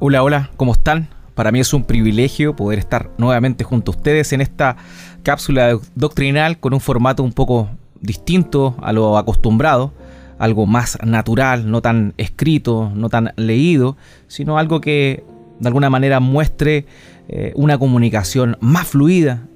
Hola, hola, ¿cómo están? Para mí es un privilegio poder estar nuevamente junto a ustedes en esta cápsula doctrinal con un formato un poco distinto a lo acostumbrado, algo más natural, no tan escrito, no tan leído, sino algo que de alguna manera muestre eh, una comunicación más fluida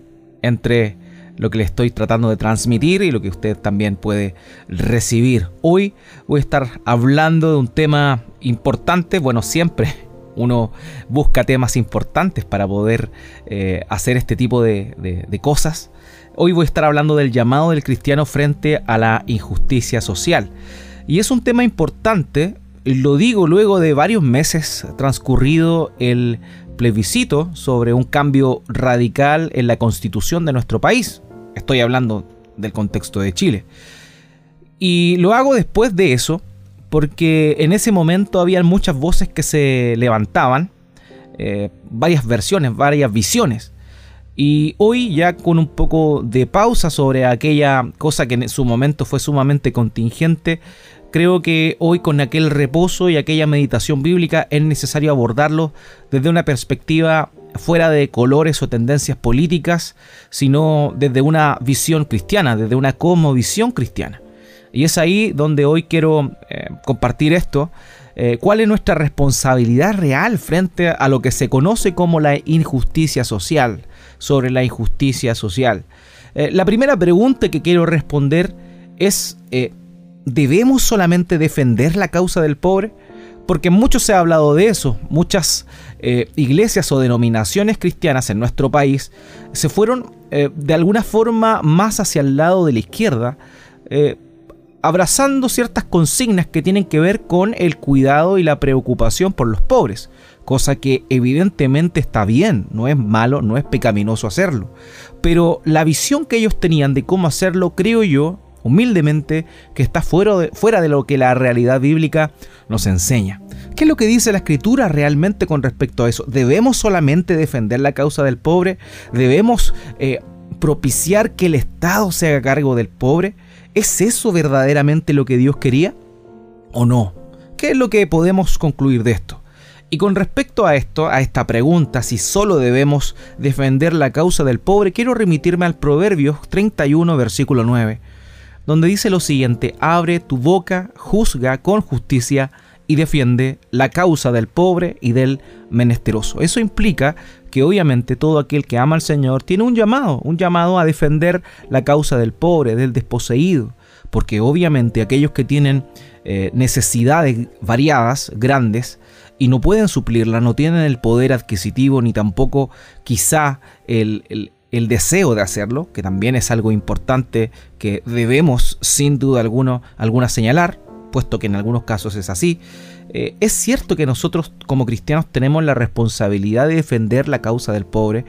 entre lo que le estoy tratando de transmitir y lo que usted también puede recibir. Hoy voy a estar hablando de un tema importante, bueno, siempre uno busca temas importantes para poder eh, hacer este tipo de, cosas. Hoy voy a estar hablando del llamado del cristiano frente a la injusticia social. Y es un tema importante, lo digo luego de varios meses transcurrido el plebiscito sobre un cambio radical en la constitución de nuestro país. Estoy hablando del contexto de Chile. Y lo hago después de eso porque en ese momento había muchas voces que se levantaban, eh, varias versiones, varias visiones. Y hoy ya con un poco de pausa sobre aquella cosa que en su momento fue sumamente contingente, creo que hoy con aquel reposo y aquella meditación bíblica es necesario abordarlo desde una perspectiva fuera de colores o tendencias políticas, sino desde una visión cristiana, desde una como visión cristiana. Y es ahí donde hoy quiero eh, compartir esto. Eh, ¿Cuál es nuestra responsabilidad real frente a lo que se conoce como la injusticia social? Sobre la injusticia social. Eh, la primera pregunta que quiero responder es, ¿debemos solamente defender la causa del pobre? Porque mucho se ha hablado de eso. Muchas iglesias o denominaciones cristianas en nuestro país se fueron de alguna forma más hacia el lado de la izquierda abrazando ciertas consignas que tienen que ver con el cuidado y la preocupación por los pobres, cosa que evidentemente está bien, no es malo, no es pecaminoso hacerlo. Pero la visión que ellos tenían de cómo hacerlo, creo yo, humildemente, que está fuera de, fuera de lo que la realidad bíblica nos enseña. ¿Qué es lo que dice la escritura realmente con respecto a eso? ¿Debemos solamente defender la causa del pobre? ¿Debemos eh, propiciar que el Estado se haga cargo del pobre? ¿Es eso verdaderamente lo que Dios quería? ¿O no? ¿Qué es lo que podemos concluir de esto? Y con respecto a esto, a esta pregunta, si solo debemos defender la causa del pobre, quiero remitirme al Proverbios 31, versículo 9, donde dice lo siguiente, abre tu boca, juzga con justicia y defiende la causa del pobre y del menesteroso. Eso implica que obviamente todo aquel que ama al Señor tiene un llamado, un llamado a defender la causa del pobre, del desposeído, porque obviamente aquellos que tienen eh, necesidades variadas, grandes, y no pueden suplirla, no tienen el poder adquisitivo ni tampoco quizá el, el deseo de hacerlo, que también es algo importante que debemos sin duda alguna, alguna señalar, puesto que en algunos casos es así, eh, es cierto que nosotros como cristianos tenemos la responsabilidad de defender la causa del pobre,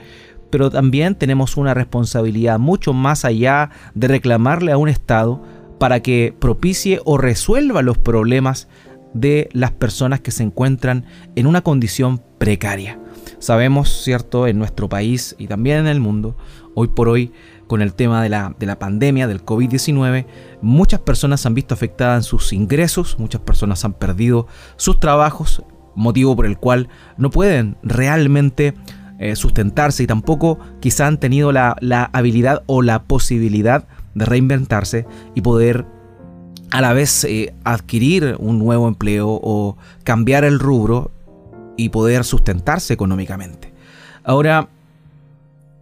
pero también tenemos una responsabilidad mucho más allá de reclamarle a un Estado para que propicie o resuelva los problemas de las personas que se encuentran en una condición precaria. Sabemos, cierto, en nuestro país y también en el mundo, hoy por hoy con el tema de la, de la pandemia, del COVID-19, muchas personas han visto afectadas sus ingresos, muchas personas han perdido sus trabajos, motivo por el cual no pueden realmente eh, sustentarse y tampoco quizá han tenido la, habilidad o la posibilidad de reinventarse y poder a la vez eh, adquirir un nuevo empleo o cambiar el rubro y poder sustentarse económicamente. Ahora,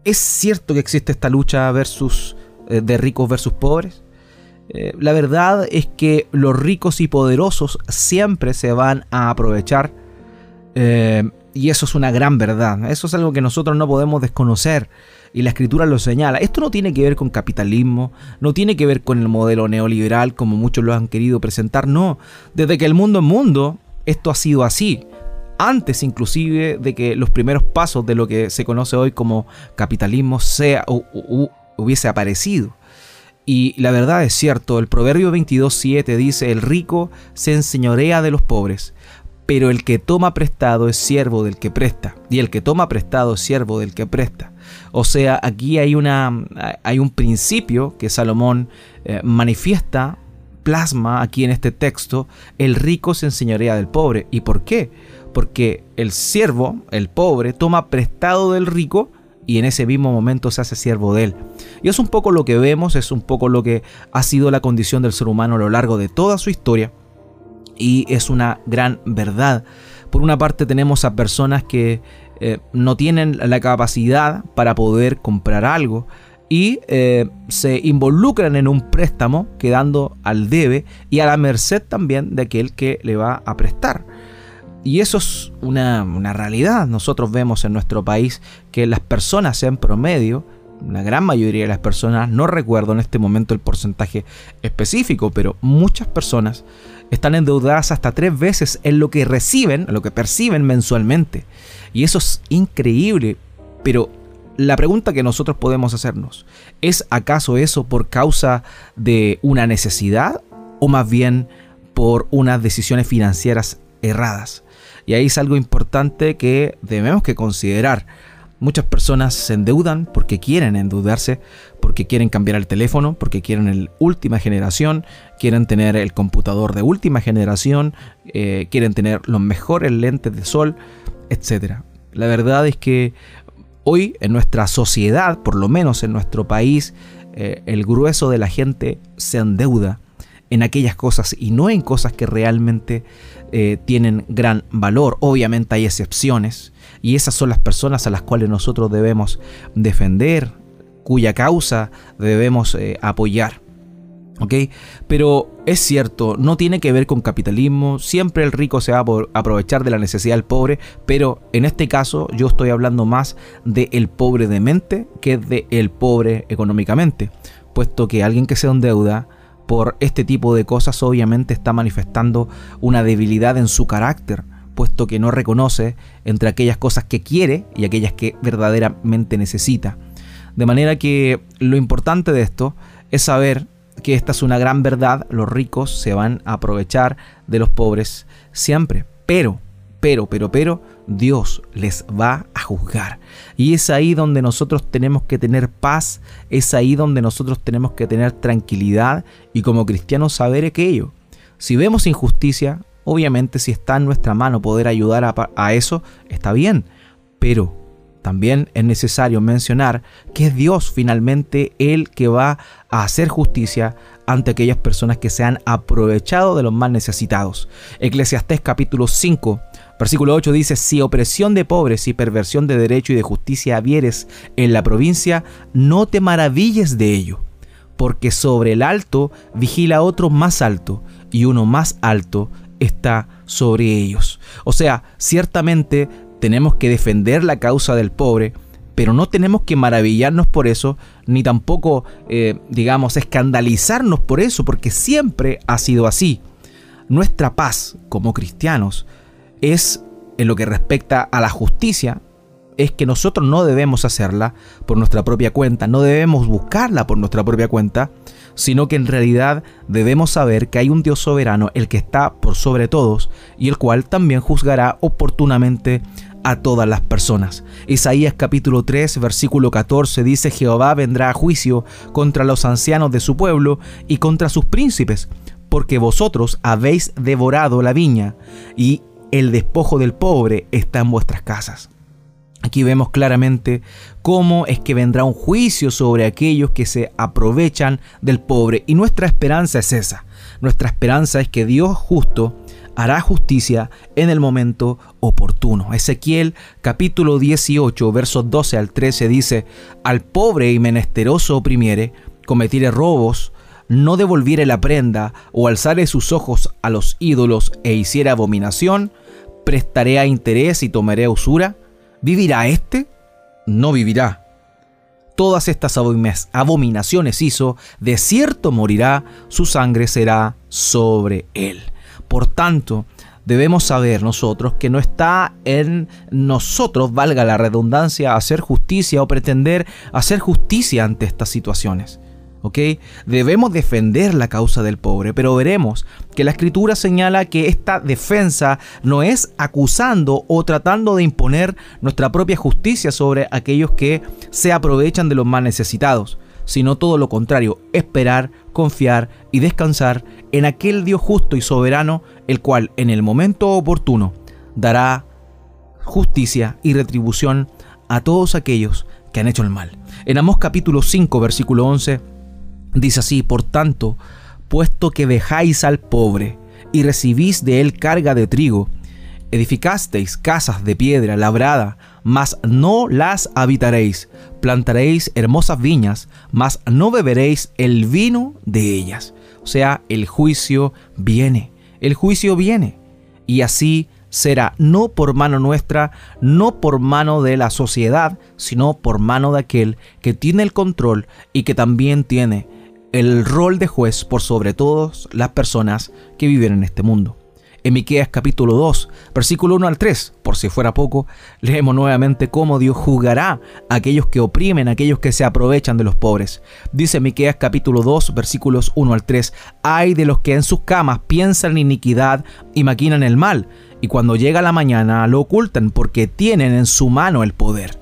¿Es cierto que existe esta lucha versus, eh, de ricos versus pobres? Eh, la verdad es que los ricos y poderosos siempre se van a aprovechar eh, y eso es una gran verdad. Eso es algo que nosotros no podemos desconocer y la escritura lo señala. Esto no tiene que ver con capitalismo, no tiene que ver con el modelo neoliberal como muchos lo han querido presentar, no. Desde que el mundo es mundo, esto ha sido así antes inclusive de que los primeros pasos de lo que se conoce hoy como capitalismo sea hubiese aparecido. Y la verdad es cierto, el Proverbio 22.7 dice, el rico se enseñorea de los pobres, pero el que toma prestado es siervo del que presta, y el que toma prestado es siervo del que presta. O sea, aquí hay, una, hay un principio que Salomón eh, manifiesta, plasma aquí en este texto, el rico se enseñorea del pobre. ¿Y por qué? Porque el siervo, el pobre, toma prestado del rico y en ese mismo momento se hace siervo de él. Y es un poco lo que vemos, es un poco lo que ha sido la condición del ser humano a lo largo de toda su historia y es una gran verdad. Por una parte tenemos a personas que eh, no tienen la capacidad para poder comprar algo y eh, se involucran en un préstamo quedando al debe y a la merced también de aquel que le va a prestar. Y eso es una, realidad. Nosotros vemos en nuestro país que las personas en promedio, la gran mayoría de las personas, no recuerdo en este momento el porcentaje específico, pero muchas personas están endeudadas hasta tres veces en lo que reciben, en lo que perciben mensualmente. Y eso es increíble, pero la pregunta que nosotros podemos hacernos, ¿es acaso eso por causa de una necesidad o más bien por unas decisiones financieras erradas? Y ahí es algo importante que debemos que considerar. Muchas personas se endeudan porque quieren endeudarse, porque quieren cambiar el teléfono, porque quieren el última generación, quieren tener el computador de última generación, eh, quieren tener los mejores lentes de sol, etc. La verdad es que hoy en nuestra sociedad, por lo menos en nuestro país, eh, el grueso de la gente se endeuda en aquellas cosas y no en cosas que realmente eh, tienen gran valor. Obviamente hay excepciones y esas son las personas a las cuales nosotros debemos defender, cuya causa debemos eh, apoyar. ¿Ok? Pero es cierto, no tiene que ver con capitalismo, siempre el rico se va a aprovechar de la necesidad del pobre, pero en este caso yo estoy hablando más del el pobre de mente que del el pobre económicamente, puesto que alguien que se endeuda por este tipo de cosas obviamente está manifestando una debilidad en su carácter, puesto que no reconoce entre aquellas cosas que quiere y aquellas que verdaderamente necesita. De manera que lo importante de esto es saber que esta es una gran verdad, los ricos se van a aprovechar de los pobres siempre, pero pero, pero, pero, Dios les va a juzgar. Y es ahí donde nosotros tenemos que tener paz, es ahí donde nosotros tenemos que tener tranquilidad y como cristianos saber aquello. Si vemos injusticia, obviamente si está en nuestra mano poder ayudar a, eso, está bien, pero también es necesario mencionar que es Dios finalmente el que va a hacer justicia ante aquellas personas que se han aprovechado de los más necesitados. Eclesiastés capítulo 5, versículo 8 dice, si opresión de pobres y perversión de derecho y de justicia vieres en la provincia, no te maravilles de ello, porque sobre el alto vigila otro más alto, y uno más alto está sobre ellos. O sea, ciertamente tenemos que defender la causa del pobre, pero no tenemos que maravillarnos por eso, ni tampoco, eh, digamos, escandalizarnos por eso, porque siempre ha sido así. Nuestra paz como cristianos es, en lo que respecta a la justicia, es que nosotros no debemos hacerla por nuestra propia cuenta, no debemos buscarla por nuestra propia cuenta, sino que en realidad debemos saber que hay un Dios soberano, el que está por sobre todos, y el cual también juzgará oportunamente a todas las personas. Isaías capítulo 3 versículo 14 dice Jehová vendrá a juicio contra los ancianos de su pueblo y contra sus príncipes, porque vosotros habéis devorado la viña y el despojo del pobre está en vuestras casas. Aquí vemos claramente cómo es que vendrá un juicio sobre aquellos que se aprovechan del pobre y nuestra esperanza es esa. Nuestra esperanza es que Dios justo hará justicia en el momento oportuno. Ezequiel capítulo 18 versos 12 al 13 dice, al pobre y menesteroso oprimiere, cometiere robos, no devolviere la prenda o alzare sus ojos a los ídolos e hiciere abominación, prestaré a interés y tomaré usura. ¿Vivirá éste? No vivirá. Todas estas abominaciones hizo, de cierto morirá, su sangre será sobre él. Por tanto, debemos saber nosotros que no está en nosotros, valga la redundancia, hacer justicia o pretender hacer justicia ante estas situaciones. ¿ok? Debemos defender la causa del pobre, pero veremos que la escritura señala que esta defensa no es acusando o tratando de imponer nuestra propia justicia sobre aquellos que se aprovechan de los más necesitados, sino todo lo contrario, esperar, confiar y descansar en aquel Dios justo y soberano, el cual en el momento oportuno dará justicia y retribución a todos aquellos que han hecho el mal. En Amós capítulo 5, versículo 11, dice así, por tanto, puesto que dejáis al pobre y recibís de él carga de trigo, edificasteis casas de piedra labrada, mas no las habitaréis, plantaréis hermosas viñas, mas no beberéis el vino de ellas. O sea, el juicio viene, el juicio viene. Y así será no por mano nuestra, no por mano de la sociedad, sino por mano de aquel que tiene el control y que también tiene el rol de juez por sobre todas las personas que viven en este mundo. En Miqueas capítulo 2, versículo 1 al 3, por si fuera poco, leemos nuevamente cómo Dios juzgará a aquellos que oprimen, a aquellos que se aprovechan de los pobres. Dice Miqueas capítulo 2, versículos 1 al 3, hay de los que en sus camas piensan iniquidad y maquinan el mal, y cuando llega la mañana lo ocultan porque tienen en su mano el poder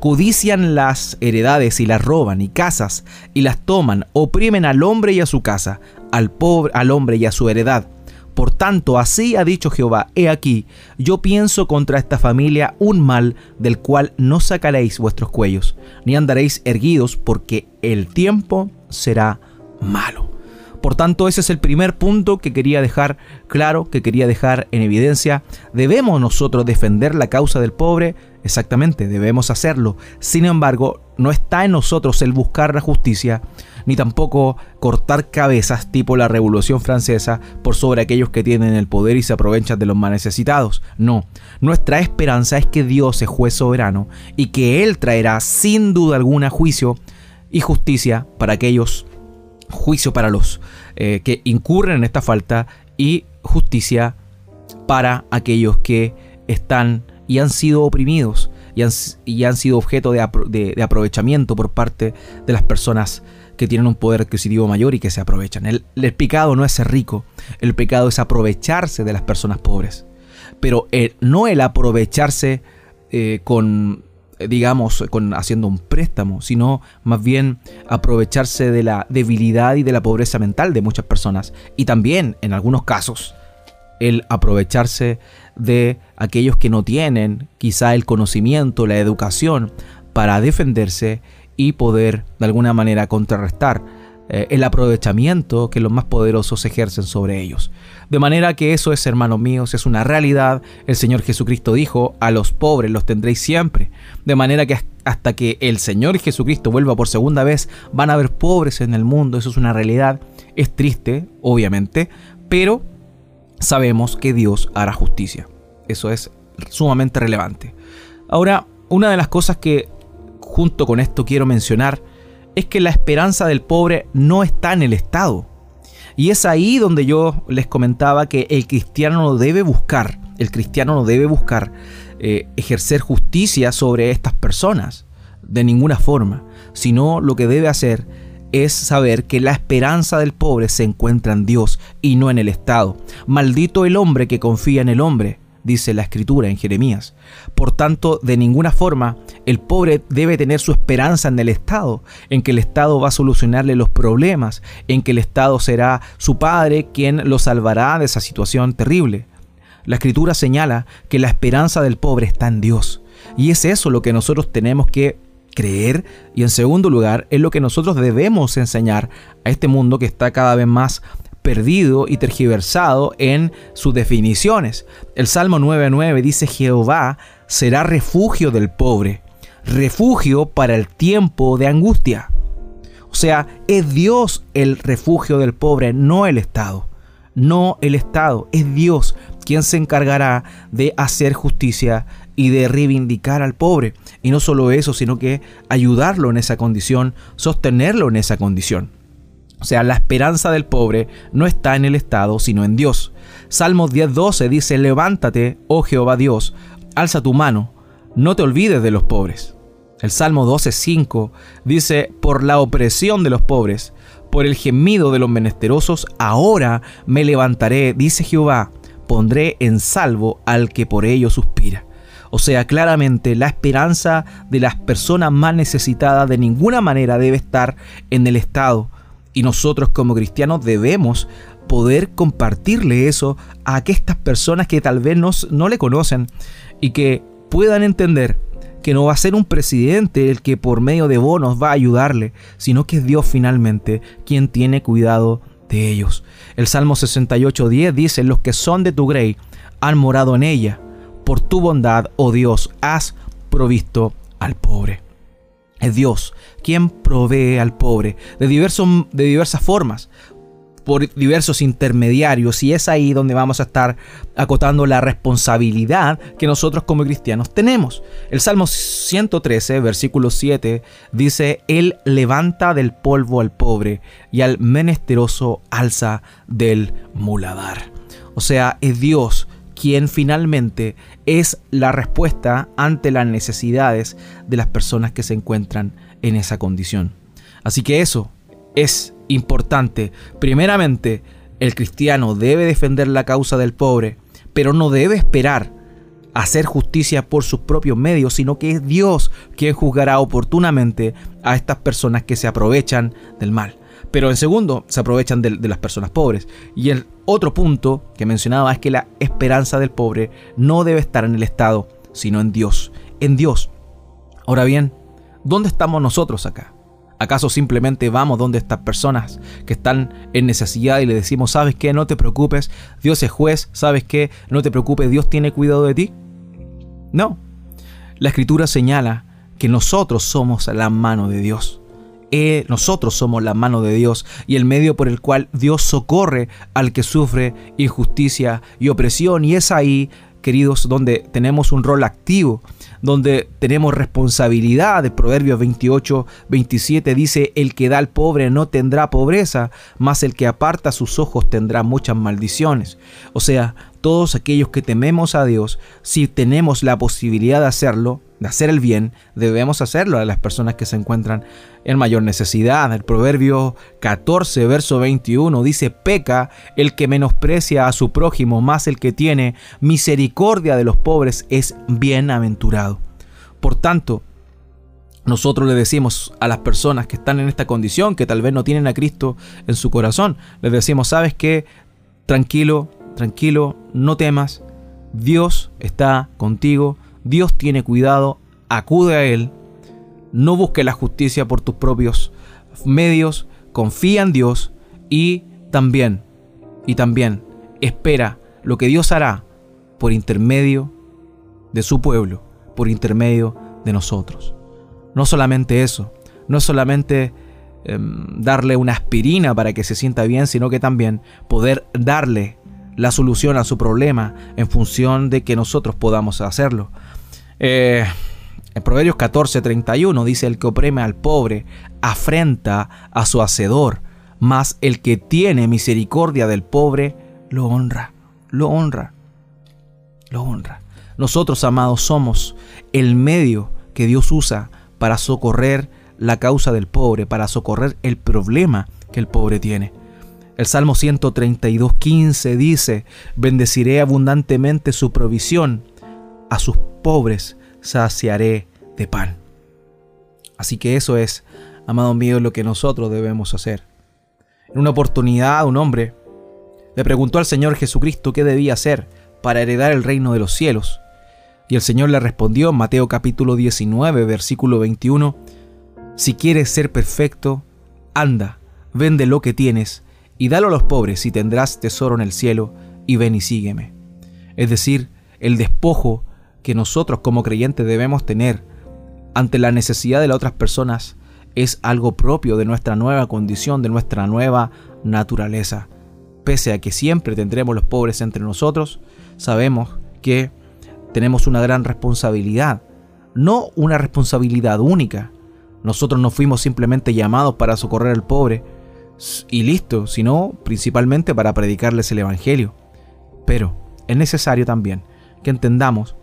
codician las heredades y las roban y casas y las toman, oprimen al hombre y a su casa, al pobre, al hombre y a su heredad. Por tanto, así ha dicho Jehová, he aquí, yo pienso contra esta familia un mal del cual no sacaréis vuestros cuellos, ni andaréis erguidos, porque el tiempo será malo. Por tanto, ese es el primer punto que quería dejar claro, que quería dejar en evidencia. ¿Debemos nosotros defender la causa del pobre? Exactamente, debemos hacerlo. Sin embargo, no está en nosotros el buscar la justicia, ni tampoco cortar cabezas tipo la Revolución Francesa por sobre aquellos que tienen el poder y se aprovechan de los más necesitados. No, nuestra esperanza es que Dios es juez soberano y que Él traerá sin duda alguna juicio y justicia para aquellos, juicio para los eh, que incurren en esta falta y justicia para aquellos que están y han sido oprimidos y han, sido objeto de, aprovechamiento por parte de las personas que tienen un poder adquisitivo mayor y que se aprovechan. El, pecado no es ser rico, el pecado es aprovecharse de las personas pobres. Pero no el aprovecharse eh, con, digamos, con haciendo un préstamo, sino más bien aprovecharse de la debilidad y de la pobreza mental de muchas personas. Y también, en algunos casos, el aprovecharse de aquellos que no tienen quizá el conocimiento, la educación para defenderse y poder de alguna manera contrarrestar eh, el aprovechamiento que los más poderosos ejercen sobre ellos. De manera que eso es, hermanos míos, es una realidad. El Señor Jesucristo dijo, a los pobres los tendréis siempre. De manera que hasta que el Señor Jesucristo vuelva por segunda vez, van a haber pobres en el mundo. Eso es una realidad. Es triste, obviamente, pero sabemos que Dios hará justicia. Eso es sumamente relevante. Ahora, una de las cosas que junto con esto quiero mencionar es que la esperanza del pobre no está en el Estado. Y es ahí donde yo les comentaba que el cristiano no debe buscar, el cristiano no debe buscar eh, ejercer justicia sobre estas personas, de ninguna forma, sino lo que debe hacer es saber que la esperanza del pobre se encuentra en Dios y no en el Estado. Maldito el hombre que confía en el hombre, dice la escritura en Jeremías. Por tanto, de ninguna forma el pobre debe tener su esperanza en el Estado, en que el Estado va a solucionarle los problemas, en que el Estado será su padre quien lo salvará de esa situación terrible. La escritura señala que la esperanza del pobre está en Dios. Y es eso lo que nosotros tenemos que creer y en segundo lugar es lo que nosotros debemos enseñar a este mundo que está cada vez más perdido y tergiversado en sus definiciones. El Salmo 9.9 dice Jehová será refugio del pobre, refugio para el tiempo de angustia. O sea, es Dios el refugio del pobre, no el Estado. No el Estado, es Dios quien se encargará de hacer justicia y de reivindicar al pobre. Y no solo eso, sino que ayudarlo en esa condición, sostenerlo en esa condición. O sea, la esperanza del pobre no está en el Estado, sino en Dios. Salmos 10:12 dice, levántate, oh Jehová Dios, alza tu mano, no te olvides de los pobres. El Salmo 12:5 dice, por la opresión de los pobres, por el gemido de los menesterosos, ahora me levantaré, dice Jehová, pondré en salvo al que por ello suspira. O sea, claramente la esperanza de las personas más necesitadas de ninguna manera debe estar en el Estado. Y nosotros como cristianos debemos poder compartirle eso a estas personas que tal vez no, no le conocen y que puedan entender que no va a ser un presidente el que por medio de bonos va a ayudarle, sino que es Dios finalmente quien tiene cuidado de ellos. El Salmo 68.10 dice, los que son de tu grey han morado en ella. Por tu bondad, oh Dios, has provisto al pobre. Es Dios quien provee al pobre de, de diversas formas por diversos intermediarios y es ahí donde vamos a estar acotando la responsabilidad que nosotros como cristianos tenemos. El Salmo 113, versículo 7 dice, Él levanta del polvo al pobre y al menesteroso alza del muladar. O sea, es Dios quien finalmente es la respuesta ante las necesidades de las personas que se encuentran en esa condición. Así que eso es importante. Primeramente, el cristiano debe defender la causa del pobre, pero no debe esperar hacer justicia por sus propios medios, sino que es Dios quien juzgará oportunamente a estas personas que se aprovechan del mal. Pero en segundo, se aprovechan de, de, las personas pobres. Y el otro punto que mencionaba es que la esperanza del pobre no debe estar en el Estado, sino en Dios. En Dios. Ahora bien, ¿dónde estamos nosotros acá? ¿Acaso simplemente vamos donde estas personas que están en necesidad y le decimos, sabes qué, no te preocupes, Dios es juez, sabes qué, no te preocupes, Dios tiene cuidado de ti? No. La escritura señala que nosotros somos la mano de Dios. Eh, nosotros somos la mano de Dios y el medio por el cual Dios socorre al que sufre injusticia y opresión. Y es ahí queridos, donde tenemos un rol activo, donde tenemos responsabilidad. De Proverbios 28, 27 dice, el que da al pobre no tendrá pobreza, mas el que aparta sus ojos tendrá muchas maldiciones. O sea, todos aquellos que tememos a Dios, si tenemos la posibilidad de hacerlo, de hacer el bien, debemos hacerlo a las personas que se encuentran en mayor necesidad. El proverbio 14, verso 21 dice, peca el que menosprecia a su prójimo, más el que tiene misericordia de los pobres es bienaventurado. Por tanto, nosotros le decimos a las personas que están en esta condición, que tal vez no tienen a Cristo en su corazón, les decimos, sabes que tranquilo, tranquilo, no temas, Dios está contigo, Dios tiene cuidado, acude a Él, no busque la justicia por tus propios medios, confía en Dios y también, y también espera lo que Dios hará por intermedio de su pueblo, por intermedio de nosotros. No solamente eso, no solamente em, darle una aspirina para que se sienta bien, sino que también poder darle la solución a su problema en función de que nosotros podamos hacerlo. Eh, en Proverbios 14:31 dice, el que oprime al pobre afrenta a su hacedor, mas el que tiene misericordia del pobre lo honra, lo honra, lo honra. Nosotros, amados, somos el medio que Dios usa para socorrer la causa del pobre, para socorrer el problema que el pobre tiene. El Salmo 132.15 dice, bendeciré abundantemente su provisión a sus pobres saciaré de pan. Así que eso es, amado mío, lo que nosotros debemos hacer. En una oportunidad, un hombre le preguntó al Señor Jesucristo qué debía hacer para heredar el reino de los cielos. Y el Señor le respondió Mateo capítulo 19, versículo 21, Si quieres ser perfecto, anda, vende lo que tienes y dalo a los pobres y tendrás tesoro en el cielo, y ven y sígueme. Es decir, el despojo que nosotros como creyentes debemos tener ante la necesidad de las otras personas es algo propio de nuestra nueva condición, de nuestra nueva naturaleza. Pese a que siempre tendremos los pobres entre nosotros, sabemos que tenemos una gran responsabilidad, no una responsabilidad única. Nosotros no fuimos simplemente llamados para socorrer al pobre y listo, sino principalmente para predicarles el Evangelio. Pero es necesario también que entendamos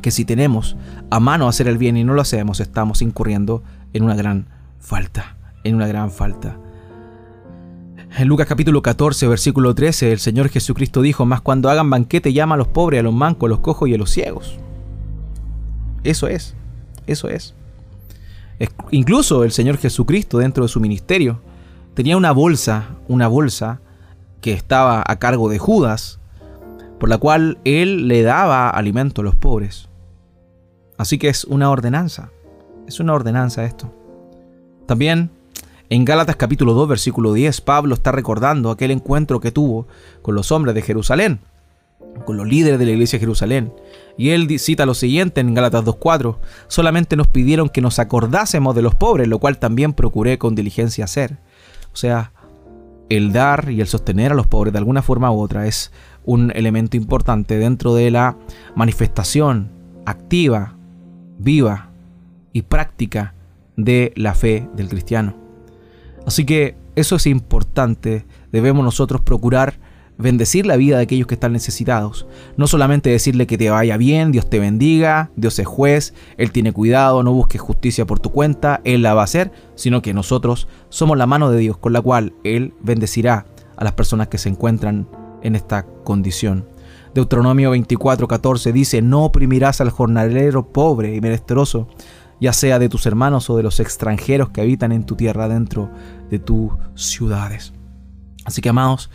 que si tenemos a mano hacer el bien y no lo hacemos, estamos incurriendo en una gran falta, en una gran falta. En Lucas capítulo 14, versículo 13, el Señor Jesucristo dijo, más cuando hagan banquete llama a los pobres, a los mancos, a los cojos y a los ciegos. Eso es, eso es. Incluso el Señor Jesucristo dentro de su ministerio tenía una bolsa, una bolsa que estaba a cargo de Judas, por la cual él le daba alimento a los pobres. Así que es una ordenanza. Es una ordenanza esto. También en Gálatas capítulo 2 versículo 10 Pablo está recordando aquel encuentro que tuvo con los hombres de Jerusalén, con los líderes de la iglesia de Jerusalén. Y él cita lo siguiente en Gálatas 2.4, solamente nos pidieron que nos acordásemos de los pobres, lo cual también procuré con diligencia hacer. O sea, el dar y el sostener a los pobres de alguna forma u otra es un elemento importante dentro de la manifestación activa, viva y práctica de la fe del cristiano. Así que eso es importante, debemos nosotros procurar bendecir la vida de aquellos que están necesitados. No solamente decirle que te vaya bien, Dios te bendiga, Dios es juez, Él tiene cuidado, no busques justicia por tu cuenta, Él la va a hacer, sino que nosotros somos la mano de Dios con la cual Él bendecirá a las personas que se encuentran en esta condición. Deuteronomio 24:14 dice, no oprimirás al jornalero pobre y menesteroso, ya sea de tus hermanos o de los extranjeros que habitan en tu tierra dentro de tus ciudades. Así que amados,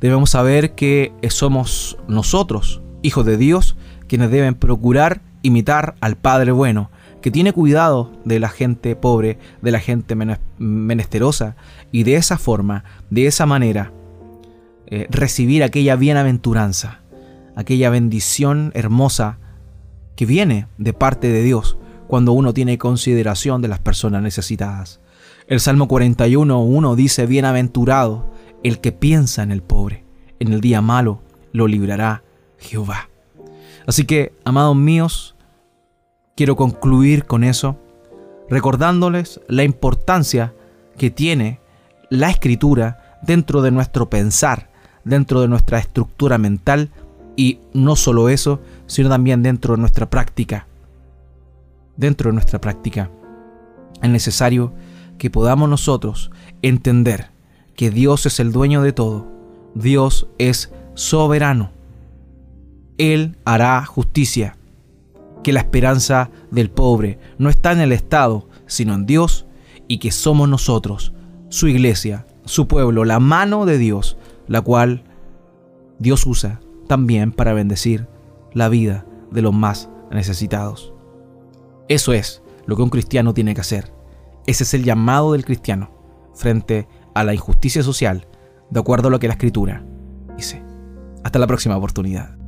debemos saber que somos nosotros, hijos de Dios, quienes deben procurar imitar al Padre bueno, que tiene cuidado de la gente pobre, de la gente menesterosa, y de esa forma, de esa manera, eh, recibir aquella bienaventuranza, aquella bendición hermosa que viene de parte de Dios cuando uno tiene consideración de las personas necesitadas. El Salmo 41.1 dice, Bienaventurado el que piensa en el pobre, en el día malo lo librará Jehová. Así que, amados míos, quiero concluir con eso, recordándoles la importancia que tiene la escritura dentro de nuestro pensar, dentro de nuestra estructura mental y no solo eso, sino también dentro de nuestra práctica. Dentro de nuestra práctica es necesario que podamos nosotros entender que Dios es el dueño de todo, Dios es soberano, Él hará justicia, que la esperanza del pobre no está en el Estado, sino en Dios, y que somos nosotros, su iglesia, su pueblo, la mano de Dios, la cual Dios usa también para bendecir la vida de los más necesitados. Eso es lo que un cristiano tiene que hacer. Ese es el llamado del cristiano frente a la injusticia social, de acuerdo a lo que la escritura dice. Hasta la próxima oportunidad.